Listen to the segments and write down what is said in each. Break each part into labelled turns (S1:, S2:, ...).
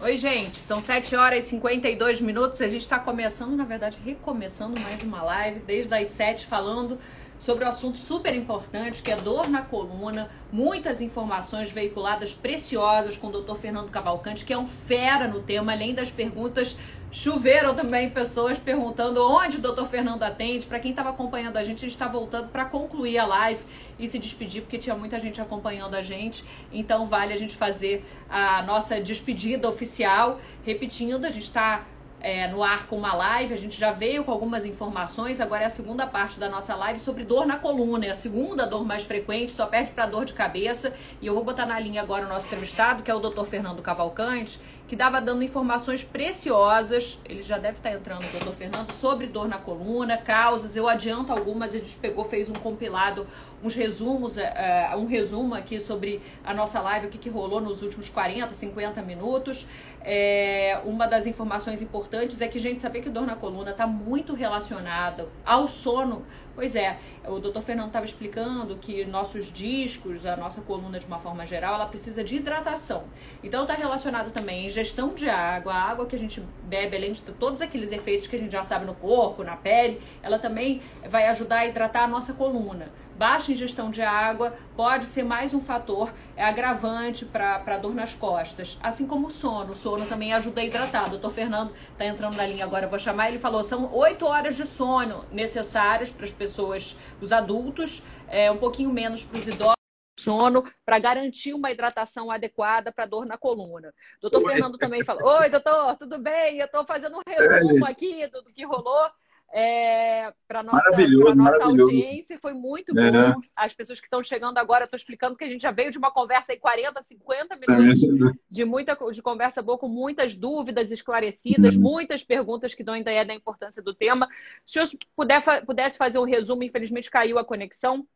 S1: Oi, gente, são 7 horas e 52 minutos. A gente está começando, na verdade, recomeçando mais uma live, desde as 7, falando sobre um assunto super importante, que é dor na coluna. Muitas informações veiculadas preciosas com o Dr. Fernando Cavalcante, que é um fera no tema, além das perguntas. Choveram também pessoas perguntando onde o Dr. Fernando atende. Para quem estava acompanhando a gente, a gente está voltando para concluir a live e se despedir, porque tinha muita gente acompanhando a gente. Então, vale a gente fazer a nossa despedida oficial. Repetindo, a gente está é, no ar com uma live. A gente já veio com algumas informações. Agora é a segunda parte da nossa live sobre dor na coluna. É a segunda dor mais frequente, só perde para dor de cabeça. E eu vou botar na linha agora o nosso entrevistado, que é o Dr. Fernando Cavalcante, que dava dando informações preciosas. Ele já deve estar entrando, doutor Fernando, sobre dor na coluna, causas. Eu adianto algumas, a gente pegou, fez um compilado, uns resumos, uh, um resumo aqui sobre a nossa live, o que, que rolou nos últimos 40, 50 minutos. É, uma das informações importantes é que, gente, saber que dor na coluna está muito relacionada ao sono. Pois é, o doutor Fernando estava explicando que nossos discos, a nossa coluna de uma forma geral, ela precisa de hidratação. Então está relacionado também em ingestão de água, a água que a gente bebe, além de todos aqueles efeitos que a gente já sabe no corpo, na pele, ela também vai ajudar a hidratar a nossa coluna baixa ingestão de água pode ser mais um fator é agravante para dor nas costas. Assim como o sono. O sono também ajuda a hidratar. O doutor Fernando está entrando na linha agora, eu vou chamar. Ele falou: são oito horas de sono necessárias para as pessoas, os adultos, é, um pouquinho menos para os idosos sono para garantir uma hidratação adequada para dor na coluna. Doutor Fernando também falou: Oi, doutor, tudo bem? Eu estou fazendo um resumo aqui do, do que rolou é, para nossa,
S2: maravilhoso,
S1: nossa audiência. Foi muito é, bom. Né? As pessoas que estão chegando agora, estou explicando que a gente já veio de uma conversa aí 40, 50 minutos de muita de conversa boa, com muitas dúvidas esclarecidas, uhum. muitas perguntas que dão ideia da importância do tema. Se eu puder, pudesse fazer um resumo, infelizmente caiu a conexão.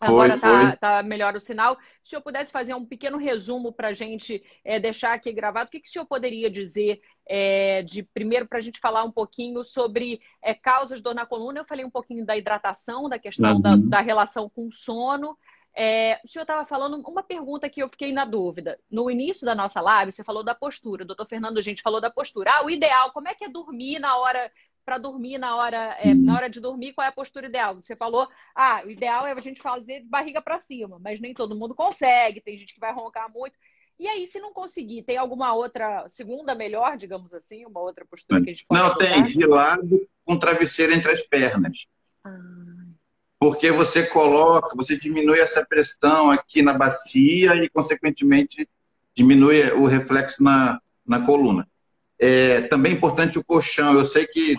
S1: Agora está tá melhor o sinal. Se o senhor pudesse fazer um pequeno resumo para a gente é, deixar aqui gravado, o que, que o senhor poderia dizer é, de primeiro para a gente falar um pouquinho sobre é, causas de dor na coluna? Eu falei um pouquinho da hidratação, da questão uhum. da, da, relação com o sono. É, o senhor estava falando uma pergunta que eu fiquei na dúvida. No início da nossa live, você falou da postura. O doutor Fernando, a gente falou da postura. Ah, o ideal, como é que é dormir na hora para dormir na hora, é, na hora de dormir, qual é a postura ideal? Você falou, ah, o ideal é a gente fazer de barriga para cima, mas nem todo mundo consegue, tem gente que vai roncar muito. E aí, se não conseguir, tem alguma outra segunda melhor, digamos assim, uma outra postura que a gente pode
S2: Não, tem, de lado com travesseiro entre as pernas. Ah. Porque você coloca, você diminui essa pressão aqui na bacia e, consequentemente, diminui o reflexo na, na coluna. É, também é importante o colchão. Eu sei que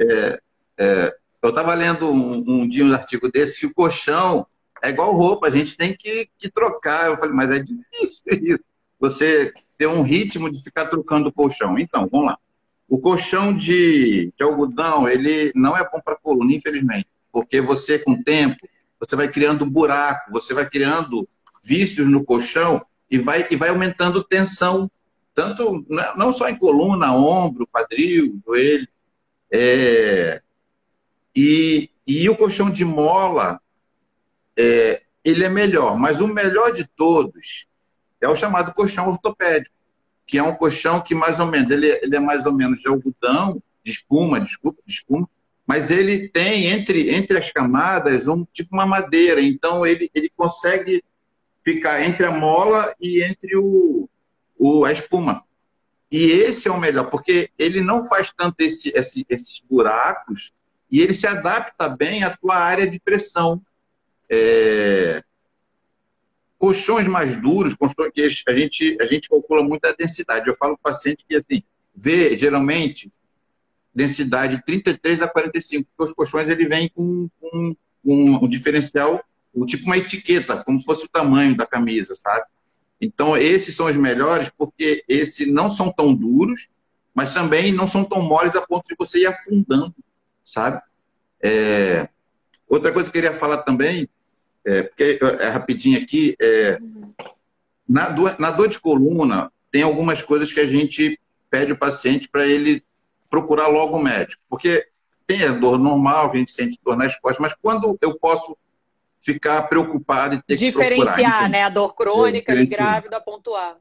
S2: é, é, eu estava lendo um, um, dia um artigo desse que o colchão é igual roupa, a gente tem que, que trocar. Eu falei, mas é difícil isso. Você ter um ritmo de ficar trocando o colchão. Então, vamos lá. O colchão de, de algodão, ele não é bom para coluna, infelizmente. Porque você, com o tempo, você vai criando buraco, você vai criando vícios no colchão e vai, e vai aumentando tensão tanto não só em coluna, ombro, quadril, joelho. É, e, e o colchão de mola, é, ele é melhor, mas o melhor de todos é o chamado colchão ortopédico, que é um colchão que mais ou menos, ele, ele é mais ou menos de algodão, de espuma, desculpa, de espuma, mas ele tem entre, entre as camadas um tipo uma madeira, então ele, ele consegue ficar entre a mola e entre o, o, a espuma. E esse é o melhor, porque ele não faz tanto esse, esse, esses buracos e ele se adapta bem à tua área de pressão. É... Colchões mais duros, colchões que a gente, a gente calcula muito a densidade. Eu falo para o paciente que assim, vê geralmente densidade 33 a 45, porque os colchões ele vem com, com, com um diferencial, tipo uma etiqueta, como se fosse o tamanho da camisa, sabe? Então, esses são os melhores porque esses não são tão duros, mas também não são tão moles a ponto de você ir afundando, sabe? É... Outra coisa que eu queria falar também, é, porque é rapidinho aqui, é, na, dor, na dor de coluna, tem algumas coisas que a gente pede o paciente para ele procurar logo o médico. Porque tem a dor normal, a gente sente dor nas costas, mas quando eu posso ficar preocupado e ter
S1: Diferenciar, que procurar. Então, né? A dor crônica e grávida, pontuar.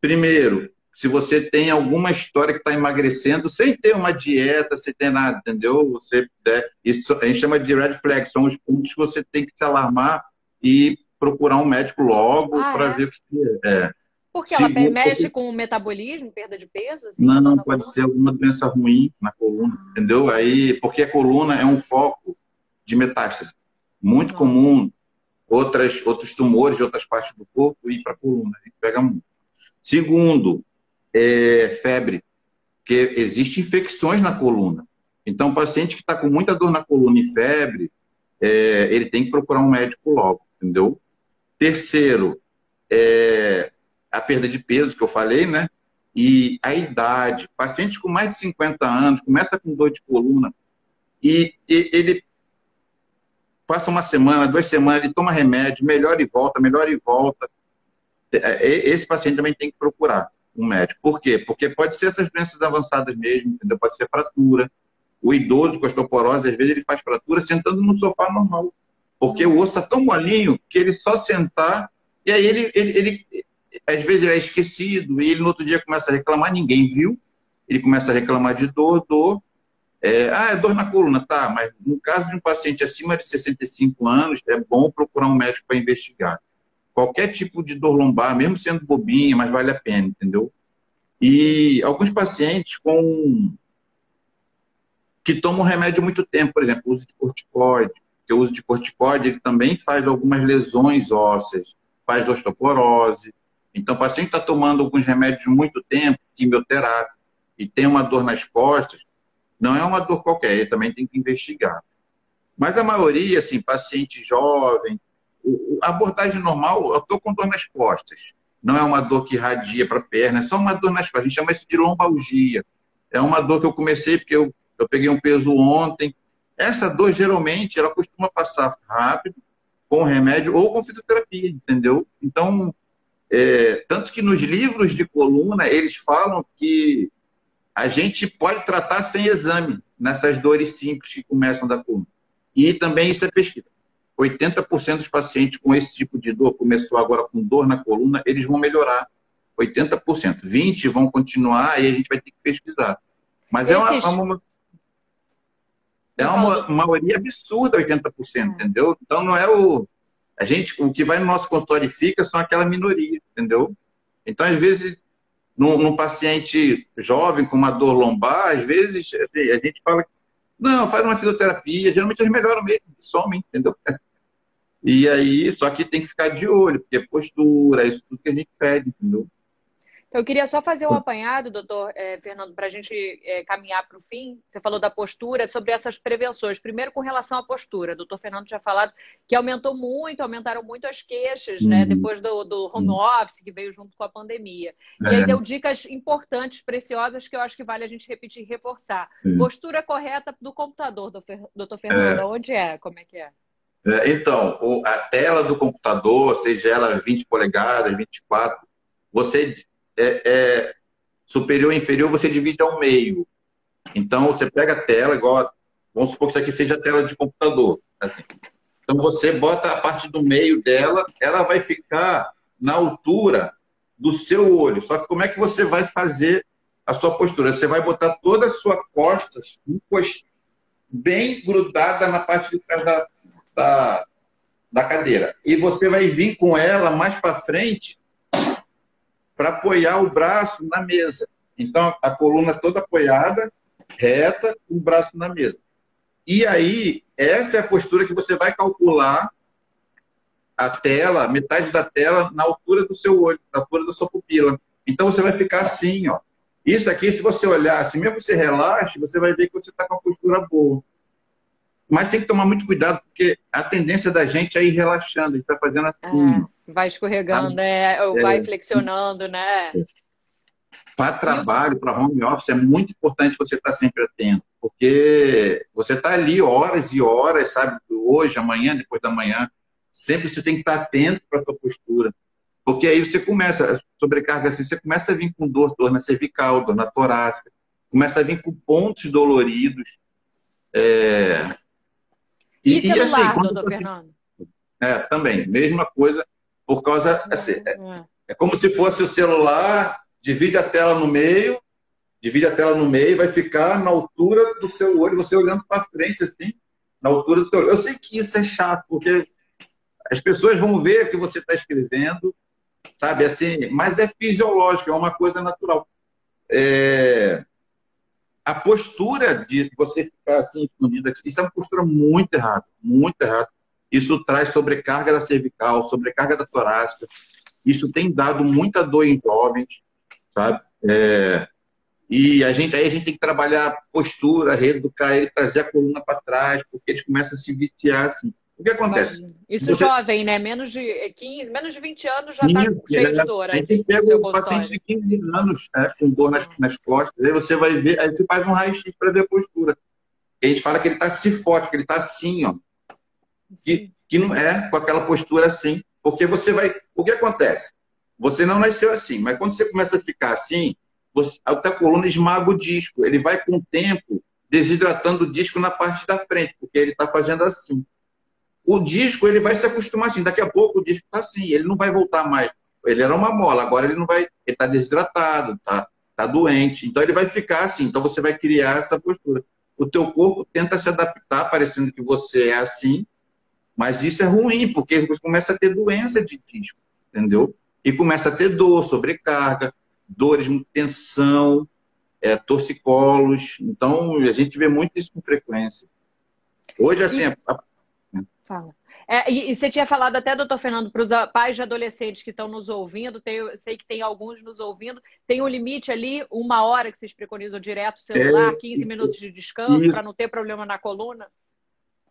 S2: Primeiro, se você tem alguma história que está emagrecendo, sem ter uma dieta, sem ter nada, entendeu? Você, é, isso a gente chama de red flag, são os pontos que você tem que se alarmar e procurar um médico logo ah, para é? ver o que
S1: é. Porque ela mexe com o metabolismo, perda de peso? Assim,
S2: não, não, pode coluna? ser alguma doença ruim na coluna, ah. entendeu? Aí, porque a coluna é um foco de metástase. Muito ah. comum outras, outros tumores de outras partes do corpo ir para a coluna. A gente pega muito. Segundo, é, febre, porque existem infecções na coluna. Então, o paciente que está com muita dor na coluna e febre, é, ele tem que procurar um médico logo, entendeu? Terceiro, é, a perda de peso, que eu falei, né? E a idade. Pacientes com mais de 50 anos, começa com dor de coluna, e, e ele passa uma semana, duas semanas, ele toma remédio, melhora e volta, melhora e volta. É, esse paciente também tem que procurar um médico. Por quê? Porque pode ser essas doenças avançadas mesmo, entendeu? Pode ser fratura. O idoso com osteoporose, às vezes, ele faz fratura sentando no sofá normal. Porque o osso está tão molinho que ele só sentar, e aí ele, ele, ele, às vezes, ele é esquecido, e ele no outro dia começa a reclamar, ninguém viu. Ele começa a reclamar de dor, dor. É, ah, é dor na coluna, tá, mas no caso de um paciente acima de 65 anos, é bom procurar um médico para investigar qualquer tipo de dor lombar, mesmo sendo bobinha, mas vale a pena, entendeu? E alguns pacientes com que tomam remédio muito tempo, por exemplo, uso de corticoide, que o uso de corticoide ele também faz algumas lesões ósseas, faz osteoporose. Então, o paciente está tomando alguns remédios muito tempo, quimioterapia, e tem uma dor nas costas, não é uma dor qualquer, também tem que investigar. Mas a maioria, assim, paciente jovem, a abordagem normal, eu estou com dor nas costas. Não é uma dor que irradia para a perna, é só uma dor nas costas. A gente chama isso de lombalgia. É uma dor que eu comecei porque eu, eu peguei um peso ontem. Essa dor, geralmente, ela costuma passar rápido, com remédio ou com fitoterapia, entendeu? Então, é, tanto que nos livros de coluna, eles falam que a gente pode tratar sem exame nessas dores simples que começam da coluna. E também isso é pesquisa. 80% dos pacientes com esse tipo de dor, começou agora com dor na coluna, eles vão melhorar. 80%. 20% vão continuar e a gente vai ter que pesquisar. Mas é uma, é uma, é uma maioria absurda, 80%, hum. entendeu? Então não é o. A gente, o que vai no nosso consultório e fica são aquela minoria, entendeu? Então, às vezes, num, paciente jovem com uma dor lombar, às vezes a gente fala, não, faz uma fisioterapia, geralmente eles melhoram mesmo, somem, entendeu? E aí, só que tem que ficar de olho, porque é postura, é isso tudo que a gente pede, entendeu?
S1: Eu queria só fazer um apanhado, doutor é, Fernando, para a gente é, caminhar para o fim. Você falou da postura, sobre essas prevenções. Primeiro, com relação à postura. O doutor Fernando tinha falado que aumentou muito, aumentaram muito as queixas, né, uhum. né? Depois do, do home uhum. office, que veio junto com a pandemia. É. E aí deu dicas importantes, preciosas, que eu acho que vale a gente repetir e reforçar. Uhum. Postura correta do computador, doutor Fernando. É. Onde é? Como é que é?
S2: É, então, a tela do computador, seja ela 20 polegadas, 24, você é, é superior ou inferior, você divide ao meio. Então, você pega a tela, igual, vamos supor que isso aqui seja a tela de computador. Assim. Então, você bota a parte do meio dela, ela vai ficar na altura do seu olho. Só que como é que você vai fazer a sua postura? Você vai botar toda a sua costas bem grudada na parte de trás da, da, da cadeira. E você vai vir com ela mais para frente para apoiar o braço na mesa. Então, a coluna toda apoiada, reta, o braço na mesa. E aí, essa é a postura que você vai calcular a tela, metade da tela, na altura do seu olho, na altura da sua pupila. Então, você vai ficar assim, ó. Isso aqui, se você olhar, se mesmo você relaxe, você vai ver que você está com a postura boa. Mas tem que tomar muito cuidado, porque a tendência da gente é ir relaxando, a gente está fazendo assim.
S1: É, vai escorregando, é, ou é, vai flexionando, né?
S2: Para trabalho, para home office, é muito importante você estar tá sempre atento, porque você está ali horas e horas, sabe? Hoje, amanhã, depois da manhã, sempre você tem que estar tá atento para a sua postura. Porque aí você começa, sobrecarga assim, você começa a vir com dor, dor na cervical, dor na torácica, começa a vir com pontos doloridos. É,
S1: e, e, celular, e assim, doutor você... Fernando?
S2: É, também, mesma coisa, por causa. Assim, é, é, é como se fosse o celular divide a tela no meio, divide a tela no meio, vai ficar na altura do seu olho, você olhando para frente, assim, na altura do seu olho. Eu sei que isso é chato, porque as pessoas vão ver o que você está escrevendo, sabe? Assim, mas é fisiológico, é uma coisa natural. É... A postura de você ficar assim, escondida, isso é uma postura muito errada, muito errada. Isso traz sobrecarga da cervical, sobrecarga da torácica. Isso tem dado muita dor em jovens, sabe? É... E a gente, aí a gente tem que trabalhar postura, reeducar ele, trazer a coluna para trás, porque eles começam a se viciar assim. O que acontece?
S1: Imagina. Isso Você... jovem, né? Menos de 15, menos de 20 anos já está cheio de dor.
S2: Aí assim, pega um paciente de 15 anos né, com dor nas, nas costas, aí você vai ver, aí você faz um raio-x para ver a postura. E a gente fala que ele está cifótico, ele está assim, ó. Que, que não é com aquela postura assim. Porque você vai. O que acontece? Você não nasceu assim, mas quando você começa a ficar assim, você, a tua coluna esmaga o disco. Ele vai com o tempo desidratando o disco na parte da frente, porque ele está fazendo assim o disco ele vai se acostumar assim. Daqui a pouco o disco está assim, ele não vai voltar mais. Ele era uma mola, agora ele não vai. Ele está desidratado, está tá doente. Então ele vai ficar assim. Então você vai criar essa postura. O teu corpo tenta se adaptar, parecendo que você é assim, mas isso é ruim, porque você começa a ter doença de disco, entendeu? E começa a ter dor, sobrecarga, dores, tensão, é, torcicolos. Então a gente vê muito isso com frequência. Hoje, assim, a,
S1: Fala. É, e, e, você tinha falado até, doutor Fernando, para os pais de adolescentes que estão nos ouvindo, tem, eu sei que tem alguns nos ouvindo, tem um limite ali, uma hora que vocês preconizam direto o celular, é, 15 minutos de descanso, para não ter problema na coluna?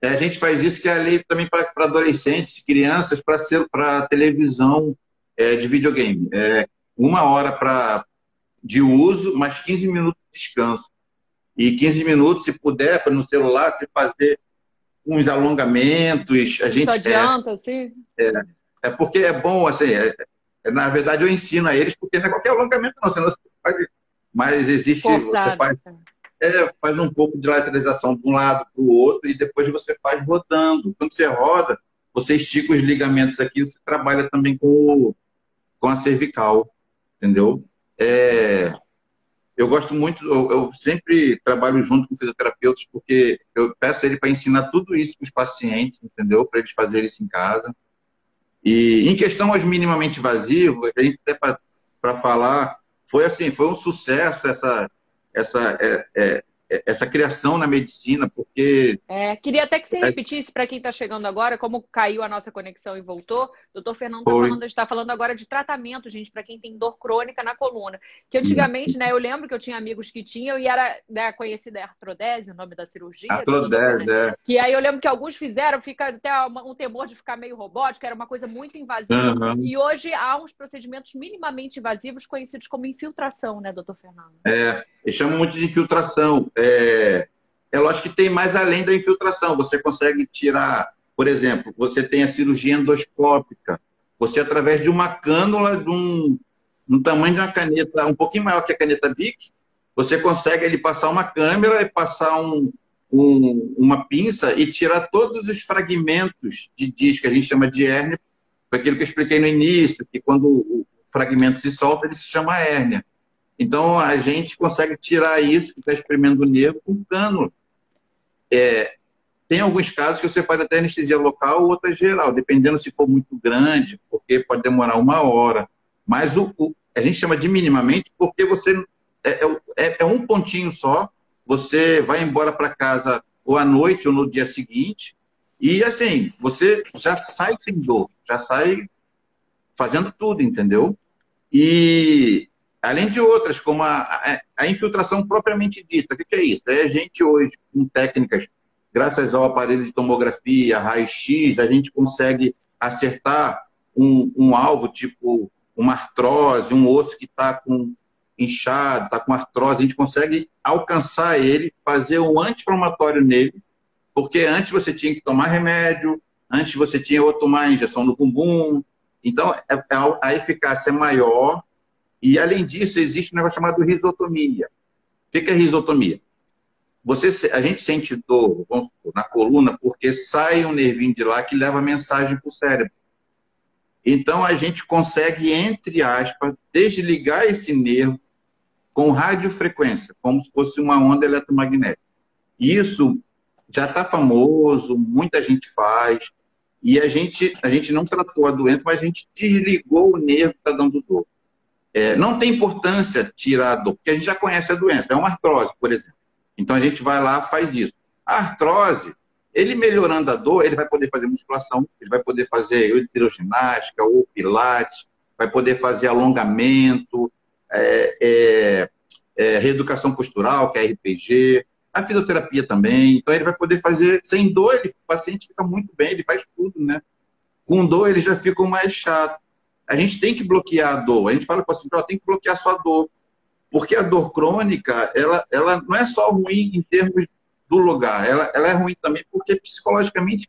S2: É, a gente faz isso que é a lei também para adolescentes, crianças, para televisão é, de videogame. É, uma hora pra, de uso, mais 15 minutos de descanso. E 15 minutos, se puder, no celular, se fazer uns alongamentos. A gente,
S1: Isso adianta, é, sim.
S2: É, é, porque é bom, assim, é, é, na verdade eu ensino a eles, porque não é qualquer alongamento, não, senão você faz, mas existe, Forçado. você faz, é, faz um pouco de lateralização de um lado para o outro e depois você faz rodando. Quando você roda, você estica os ligamentos aqui, você trabalha também com, o, com a cervical, entendeu? É, eu gosto muito, eu, eu, sempre trabalho junto com fisioterapeutas, porque eu peço ele para ensinar tudo isso para os pacientes, entendeu? Para eles fazerem isso em casa. E em questão aos minimamente vazios, a gente até para falar, foi assim, foi um sucesso essa, essa, é, é, essa criação na medicina, porque.
S1: É, queria até que você é. repetisse para quem está chegando agora, como caiu a nossa conexão e voltou. Doutor Fernando está falando, está falando agora de tratamento, gente, para quem tem dor crônica na coluna. Que antigamente, né, eu lembro que eu tinha amigos que tinham e era né, conhecida a artrodese, o nome da cirurgia.
S2: Artrodese, é.
S1: Que aí eu lembro que alguns fizeram, fica até um temor de ficar meio robótico, era uma coisa muito invasiva. Uhum. E hoje há uns procedimentos minimamente invasivos conhecidos como infiltração, né, doutor Fernando?
S2: É, eles chamam muito de infiltração. É, é lógico que tem mais além da infiltração. Você consegue tirar, por exemplo, você tem a cirurgia endoscópica. Você, através de uma cânula, de um, um tamanho de uma caneta, um pouquinho maior que a caneta BIC, você consegue ele passar uma câmera e passar um, um, uma pinça e tirar todos os fragmentos de disco, que a gente chama de hérnia. Foi aquilo que eu expliquei no início, que quando o fragmento se solta, ele se chama hérnia. Então, a gente consegue tirar isso que está espremendo o nervo com cânula. É, tem alguns casos que você faz até anestesia local ou outra geral, dependendo se for muito grande, porque pode demorar uma hora. Mas o, o a gente chama de minimamente porque você é, é, é, é um pontinho só, você vai embora para casa ou à noite ou no dia seguinte, e assim, você já sai sem dor, já sai fazendo tudo, entendeu? E Além de outras, como a, a, a infiltração propriamente dita. O que, que é isso? É a gente hoje, com técnicas, graças ao aparelho de tomografia, raio-x, a gente consegue acertar um, um, alvo, tipo uma artrose, um osso que está com inchado, está com artrose, a gente consegue alcançar ele, fazer um anti-inflamatório nele, porque antes você tinha que tomar remédio, antes você tinha ou tomar injeção no bumbum. Então, é, é a eficácia é maior e, além disso, existe um negócio chamado risotomia. O que é risotomia? Você, a gente sente dor supor, na coluna porque sai um nervinho de lá que leva mensagem para o cérebro. Então a gente consegue, entre aspas, desligar esse nervo com radiofrequência, como se fosse uma onda eletromagnética. Isso já está famoso, muita gente faz, e a gente, a gente não tratou a doença, mas a gente desligou o nervo que está dando dor. É, não tem importância tirar a dor, porque a gente já conhece a doença, é uma artrose, por exemplo. Então a gente vai lá faz isso. A artrose, ele melhorando a dor, ele vai poder fazer musculação, ele vai poder fazer hidroginástica ou pilates, vai poder fazer alongamento, é, é, é, reeducação postural, que é RPG, a fisioterapia também. Então, ele vai poder fazer sem dor, ele, o paciente fica muito bem, ele faz tudo, né? Com dor, ele já fica mais chato. A gente tem que bloquear a dor. A gente fala para o paciente, tem que bloquear a sua dor. Porque a dor crônica, ela, ela não é só ruim em termos do lugar, ela, ela é ruim também porque psicologicamente,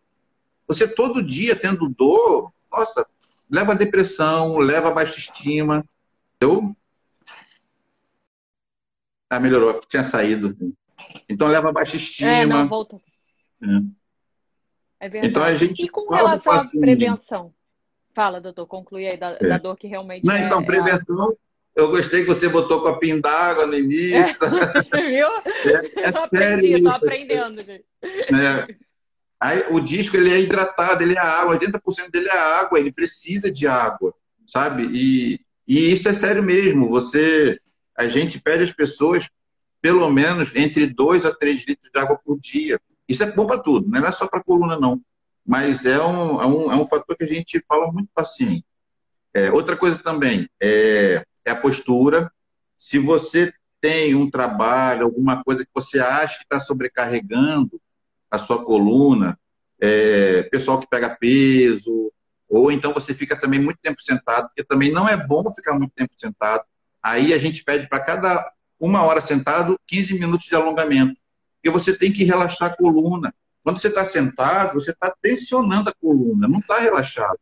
S2: você todo dia tendo dor, nossa, leva a depressão, leva a baixa estima. Eu. Ah, melhorou, tinha saído. Então leva baixa estima. É, não, volta.
S1: É. é verdade. Então a gente e com relação à prevenção? Fala, doutor, conclui aí da, é. da dor que realmente.
S2: Não, então, é, é prevenção. Eu gostei que você botou copinho d'água no início. É,
S1: viu? É, é tô aprendi, tô aprendendo, gente.
S2: É. Aí, o disco ele é hidratado, ele é água, 80% dele é água, ele precisa de água, sabe? E, e isso é sério mesmo. Você, a gente pede às pessoas pelo menos entre 2 a 3 litros de água por dia. Isso é bom para tudo, não é só para coluna, não. Mas é um, é, um, é um fator que a gente fala muito paciente. É, outra coisa também é, é, a postura. Se você tem um trabalho, alguma coisa que você acha que está sobrecarregando a sua coluna, é, pessoal que pega peso, ou então você fica também muito tempo sentado, porque também não é bom ficar muito tempo sentado. Aí a gente pede para cada uma hora sentado, 15 minutos de alongamento. Porque você tem que relaxar a coluna. Quando você está sentado, você está tensionando a coluna, não está relaxado.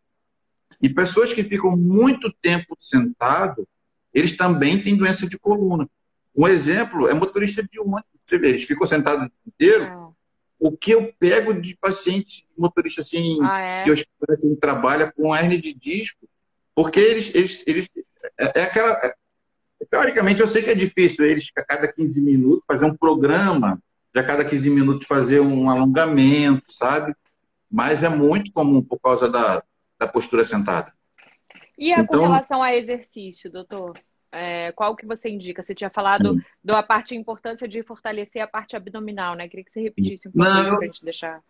S2: E pessoas que ficam muito tempo sentado, eles também têm doença de coluna. Um exemplo é motorista de ônibus. Você vê, eles ficam sentados inteiro. É. O que eu pego de paciente, motorista assim, ah, é? que trabalha com hernia de disco, porque eles, eles, eles é, é aquela Teoricamente, eu sei que é difícil eles, a cada 15 minutos, fazer um programa, de a cada 15 minutos fazer um alongamento, sabe? Mas é muito comum por causa da, da postura sentada.
S1: E a, então, com relação a exercício, doutor? É, qual que você indica? Você tinha falado hum. da parte importância de fortalecer a parte abdominal, né? Queria que você repetisse um pouco para a gente deixar.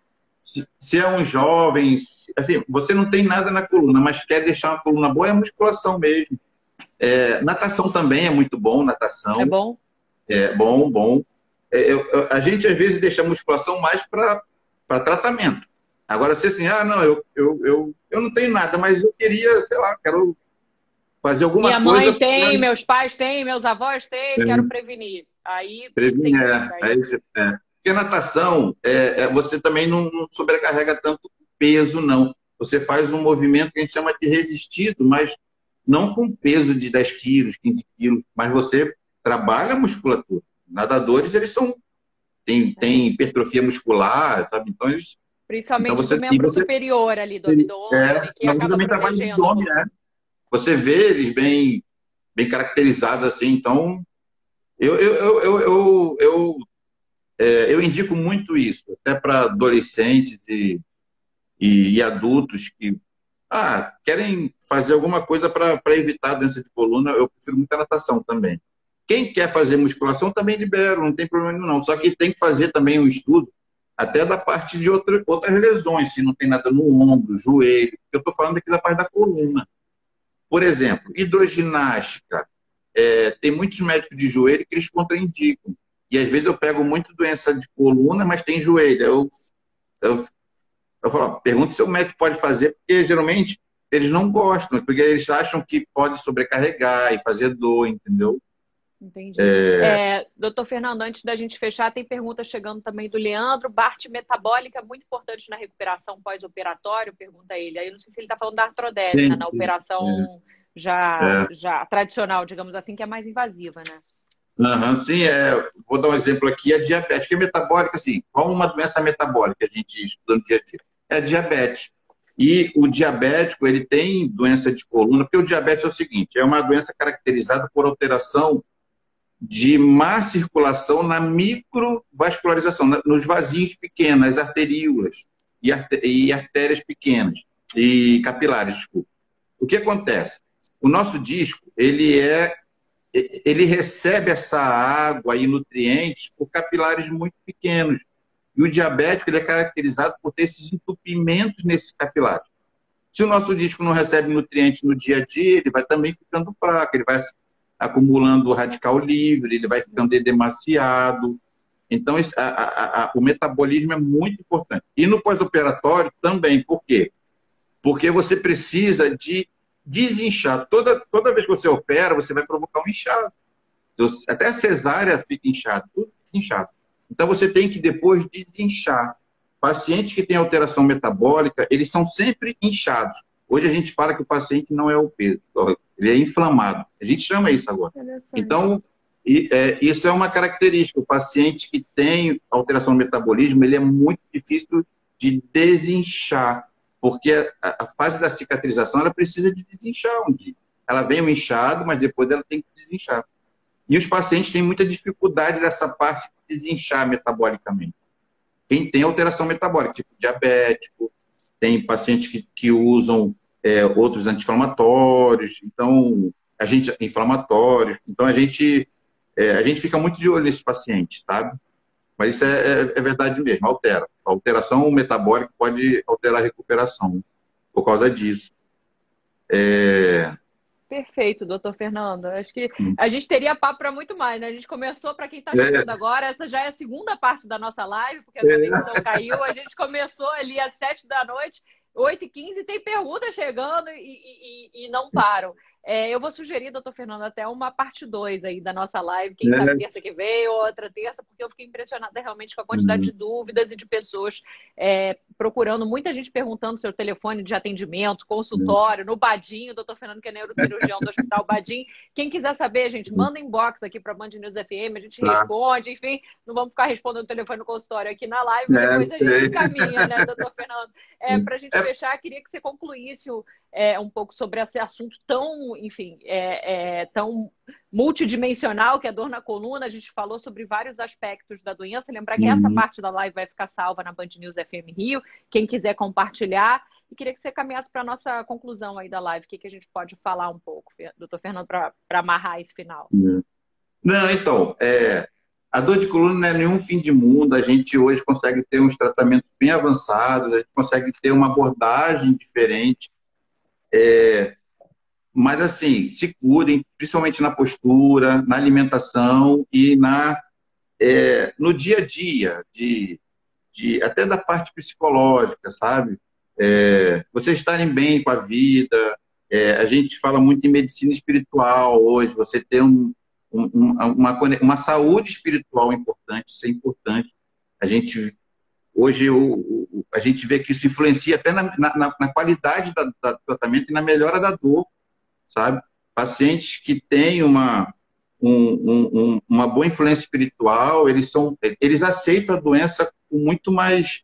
S2: Se, se, é um jovem, assim, você não tem nada na coluna, mas quer deixar uma coluna boa, é musculação mesmo. É, natação também é muito bom, natação.
S1: É bom?
S2: É bom, bom. É, eu, a gente às vezes deixa a musculação mais para tratamento. Agora, se assim, ah, não, eu, eu, eu, eu não tenho nada, mas eu queria, sei lá, quero fazer alguma
S1: Minha
S2: coisa.
S1: Minha mãe tem, pra... meus pais têm, meus avós têm, é. quero prevenir. Aí.
S2: Prevenir, é. Aí, é. Porque natação, é, é, você também não, não sobrecarrega tanto peso, não. Você faz um movimento que a gente chama de resistido, mas não com peso de 10 quilos, 15 quilos, mas você trabalha a musculatura. Nadadores, eles são. Tem, tem hipertrofia muscular, sabe? Então, eles.
S1: Principalmente então você, do membro você, superior ali, do abdômen.
S2: É, que mas também trabalha no abdômen, né? Você vê eles bem, bem caracterizados assim, então. Eu, eu, eu, eu, eu, eu, é, eu indico muito isso, até para adolescentes e, e, e adultos que ah, querem fazer alguma coisa para evitar a doença de coluna, eu prefiro muita natação também. Quem quer fazer musculação também libera, não tem problema não. Só que tem que fazer também um estudo até da parte de outra, outras lesões, se não tem nada no ombro, joelho. Eu estou falando aqui da parte da coluna. Por exemplo, hidroginástica. É, tem muitos médicos de joelho que eles contraindicam. E às vezes eu pego muito doença de coluna, mas tem joelho. Eu, eu eu falo, pergunta se o médico pode fazer, porque geralmente eles não gostam, porque eles acham que pode sobrecarregar e fazer dor, entendeu?
S1: Entendi. É... É, doutor Fernando, antes da gente fechar, tem pergunta chegando também do Leandro. Bart metabólica muito importante na recuperação pós-operatório, pergunta ele. Aí eu não sei se ele está falando da artrodese, sim, né? na sim, operação é. Já, já tradicional, digamos assim, que é mais invasiva, né?
S2: Uhum, sim, é, vou dar um exemplo aqui, a diabetes, que é metabólica, assim, qual uma doença metabólica a gente estuda no dia a dia? é diabetes. E o diabético, ele tem doença de coluna, porque o diabetes é o seguinte, é uma doença caracterizada por alteração de má circulação na microvascularização, nos vasinhos pequenos, nas arteríolas e artérias pequenas, e capilares, desculpa. O que acontece? O nosso disco, ele é ele recebe essa água e nutrientes por capilares muito pequenos. E o diabético ele é caracterizado por ter esses entupimentos nesses capilares. Se o nosso disco não recebe nutrientes no dia a dia, ele vai também ficando fraco, ele vai acumulando radical livre, ele vai ficando edemaciado. Então, a, a, a, o metabolismo é muito importante. E no pós-operatório também, por quê? Porque você precisa de desinchar. Toda, toda vez que você opera, você vai provocar um inchado. Até a cesárea fica inchado, tudo fica inchado. Então, você tem que depois desinchar. Pacientes que têm alteração metabólica, eles são sempre inchados. Hoje a gente fala que o paciente não é obeso, ele é inflamado. A gente chama isso agora. Então, e, é, isso é uma característica. O paciente que tem alteração no metabolismo, ele é muito difícil de desinchar, porque a, a fase da cicatrização ela precisa de desinchar um dia. Ela vem um inchado, mas depois ela tem que desinchar. E os pacientes têm muita dificuldade nessa parte de desinchar metabolicamente. Quem tem alteração metabólica, tipo diabético, tem pacientes que, que usam é, outros anti-inflamatórios, então a gente inflamatórios, então a gente é, a gente fica muito de olho nesses pacientes, sabe? Mas isso é, é, é, verdade mesmo, altera. A alteração metabólica pode alterar a recuperação por causa disso. É...
S1: Perfeito, doutor Fernando. Acho que hum. a gente teria papo para muito mais, né? A gente começou, para quem está chegando é. agora, essa já é a segunda parte da nossa live, porque a transmissão é. caiu. A gente começou ali às sete da noite 8h15 tem perguntas chegando e, e, e não param. É, eu vou sugerir, doutor Fernando, até uma parte 2 aí da nossa live, quem sabe terça que vem, ou outra terça, porque eu fiquei impressionada realmente com a quantidade uhum. de dúvidas e de pessoas é, procurando, muita gente perguntando seu telefone de atendimento, consultório, no Badinho, doutor Fernando, que é neurocirurgião do Hospital Badim. Quem quiser saber, gente, uhum. manda inbox aqui para Band News FM, a gente tá. responde, enfim, não vamos ficar respondendo o telefone no consultório aqui na live, é, depois a gente encaminha, né, doutor Fernando? É, para a gente é. fechar, queria que você concluísse é, um pouco sobre esse assunto tão, enfim, é, é, tão multidimensional que é a dor na coluna. A gente falou sobre vários aspectos da doença. Lembrar que uhum. essa parte da live vai ficar salva na Band News FM Rio. Quem quiser compartilhar. E queria que você caminhasse para a nossa conclusão aí da live. O que, que a gente pode falar um pouco, doutor Fernando, para amarrar esse final?
S2: Uhum. Não, então, é, a dor de coluna não é nenhum fim de mundo. A gente hoje consegue ter uns tratamentos bem avançados, a gente consegue ter uma abordagem diferente. É, mas, assim, se cuidem, principalmente na postura, na alimentação e na, é, no dia a dia, de, de, até da parte psicológica, sabe? É, vocês estarem bem com a vida. É, a gente fala muito em medicina espiritual hoje, você ter um, um, uma, uma saúde espiritual importante, isso é importante. A gente Hoje o, a gente vê que isso influencia até na, na, na qualidade da, da, do tratamento e na melhora da dor, sabe? Pacientes que têm uma, um, um, uma boa influência espiritual, eles, são, eles aceitam a doença com muito mais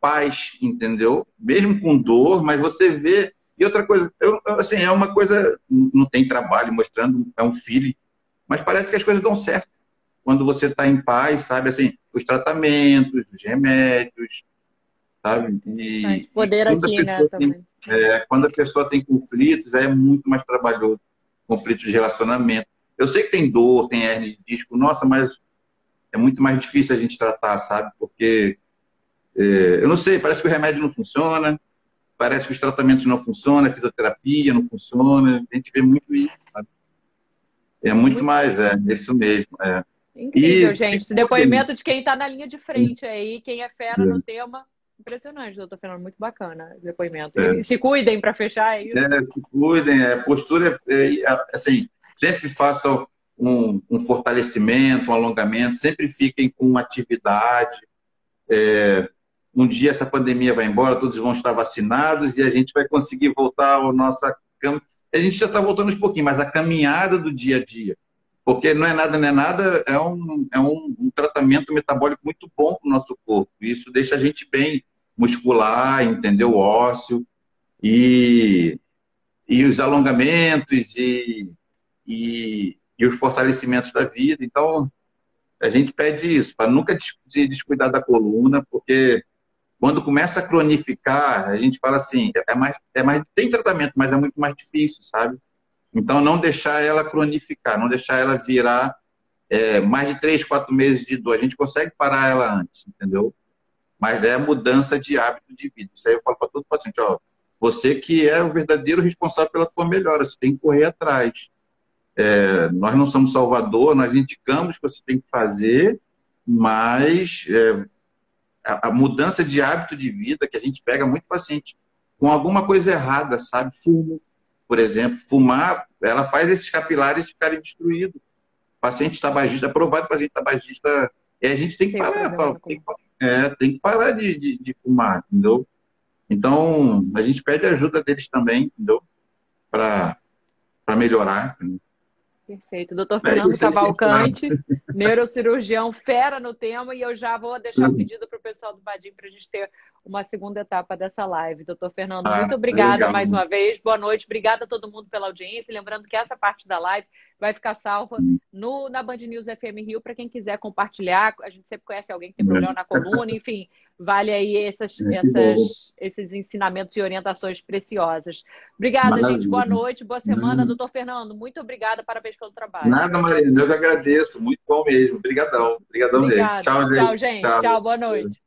S2: paz, entendeu? Mesmo com dor, mas você vê. E outra coisa, eu, assim, é uma coisa, não tem trabalho mostrando, é um filho, mas parece que as coisas dão certo quando você está em paz, sabe? Assim, os tratamentos, os remédios, sabe?
S1: E, poder e aqui, né?
S2: Tem, é, quando a pessoa tem conflitos, é muito mais trabalhoso. Conflitos de relacionamento. Eu sei que tem dor, tem hernia de disco, nossa, mas é muito mais difícil a gente tratar, sabe? Porque, é, eu não sei, parece que o remédio não funciona, parece que os tratamentos não funcionam, a fisioterapia não funciona, a gente vê muito isso, sabe? É muito mais, é, isso mesmo, é.
S1: Incrível, e, gente. Esse depoimento de quem está na linha de frente aí, quem é fera é. no tema. Impressionante, doutor Fernando. Muito bacana o depoimento. É. se cuidem para fechar, é isso?
S2: É, se cuidem. É, postura, é, é, assim, sempre façam um, um, fortalecimento, um alongamento, sempre fiquem com atividade. É, um dia essa pandemia vai embora, todos vão estar vacinados e a gente vai conseguir voltar ao nossa A gente já está voltando um pouquinho, mas a caminhada do dia a dia porque não é nada, não é nada, é um, é um, um tratamento metabólico muito bom para o nosso corpo. Isso deixa a gente bem muscular, entendeu? Ósseo. e, e os alongamentos e, e, e os fortalecimentos da vida. Então, a gente pede isso, para nunca descuidar da coluna, porque quando começa a cronificar, a gente fala assim, é mais, é mais, tem tratamento, mas é muito mais difícil, sabe? Então, não deixar ela cronificar, não deixar ela virar é, mais de três, quatro meses de dor. A gente consegue parar ela antes, entendeu? Mas é a mudança de hábito de vida. Isso aí eu falo para todo paciente, ó, você que é o verdadeiro responsável pela tua melhora, você tem que correr atrás. É, nós não somos Salvador, nós indicamos o que você tem que fazer, mas é, a, a, mudança de hábito de vida que a gente pega muito paciente com alguma coisa errada, sabe? Fumo, por exemplo. Fumar, ela faz esses capilares ficarem destruídos. Paciente tabagista, aprovado paciente tabagista, e a gente tem que parar, fala, tem, é, tem que parar de, de, de fumar, entendeu? Então, a gente pede ajuda deles também, entendeu? Para melhorar. Entendeu?
S1: Perfeito. Doutor é Fernando é Cavalcante, neurocirurgião, fera no tema, e eu já vou deixar pedido para o pessoal do Vadim para a gente ter uma segunda etapa dessa live. Doutor Fernando, ah, muito obrigada legal. mais uma vez. Boa noite. Obrigada a todo mundo pela audiência. Lembrando que essa parte da live vai ficar salva no, na Band News FM Rio para quem quiser compartilhar. A gente sempre conhece alguém que tem problema na coluna, enfim, vale aí essas, é, essas, esses ensinamentos e orientações preciosas. Obrigada, Maravilha. gente. Boa noite, boa semana. Doutor Fernando, muito obrigada. Parabéns pelo trabalho.
S2: Nada, Marina. Eu que agradeço. Muito bom mesmo. Obrigadão. Obrigadão
S1: mesmo. Tchau, gente. Tchau, gente. Tchau, Tchau boa noite.